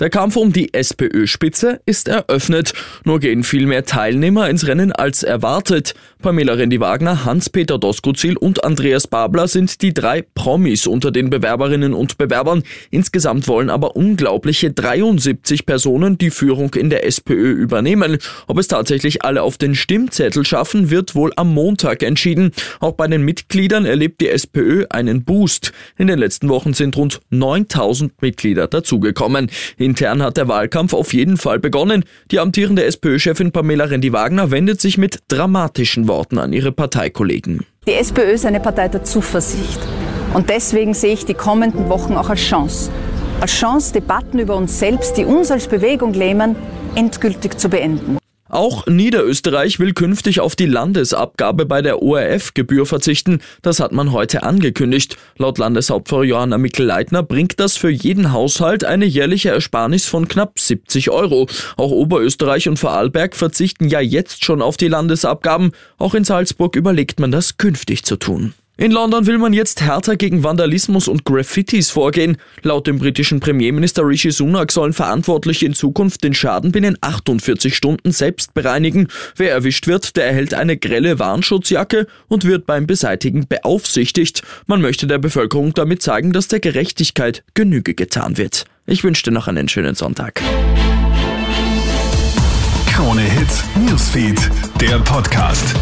Der Kampf um die SPÖ-Spitze ist eröffnet. Nur gehen viel mehr Teilnehmer ins Rennen als erwartet. Pamela Rendi-Wagner, Hans-Peter Doskozil und Andreas Babler sind die drei Promis unter den Bewerberinnen und Bewerbern. Insgesamt wollen aber unglaubliche 73 Personen die Führung in der SPÖ übernehmen. Ob es tatsächlich alle auf den Stimmzettel schaffen, wird wohl am Montag entschieden. Auch bei den Mitgliedern erlebt die SPÖ einen Boost. In den letzten Wochen sind rund 9000 Mitglieder dazugekommen. Intern hat der Wahlkampf auf jeden Fall begonnen. Die amtierende SPÖ-Chefin Pamela Rendi-Wagner wendet sich mit dramatischen Worten an ihre Parteikollegen. Die SPÖ ist eine Partei der Zuversicht. Und deswegen sehe ich die kommenden Wochen auch als Chance. Als Chance, Debatten über uns selbst, die uns als Bewegung lähmen, endgültig zu beenden. Auch Niederösterreich will künftig auf die Landesabgabe bei der ORF-Gebühr verzichten. Das hat man heute angekündigt. Laut Landeshauptfrau Johanna Mikl-Leitner bringt das für jeden Haushalt eine jährliche Ersparnis von knapp 70 Euro. Auch Oberösterreich und Vorarlberg verzichten ja jetzt schon auf die Landesabgaben. Auch in Salzburg überlegt man das künftig zu tun. In London will man jetzt härter gegen Vandalismus und Graffitis vorgehen. Laut dem britischen Premierminister Rishi Sunak sollen Verantwortliche in Zukunft den Schaden binnen 48 Stunden selbst bereinigen. Wer erwischt wird, der erhält eine grelle Warnschutzjacke und wird beim Beseitigen beaufsichtigt. Man möchte der Bevölkerung damit zeigen, dass der Gerechtigkeit Genüge getan wird. Ich wünsche dir noch einen schönen Sonntag. Krone Hits, Newsfeed, der Podcast.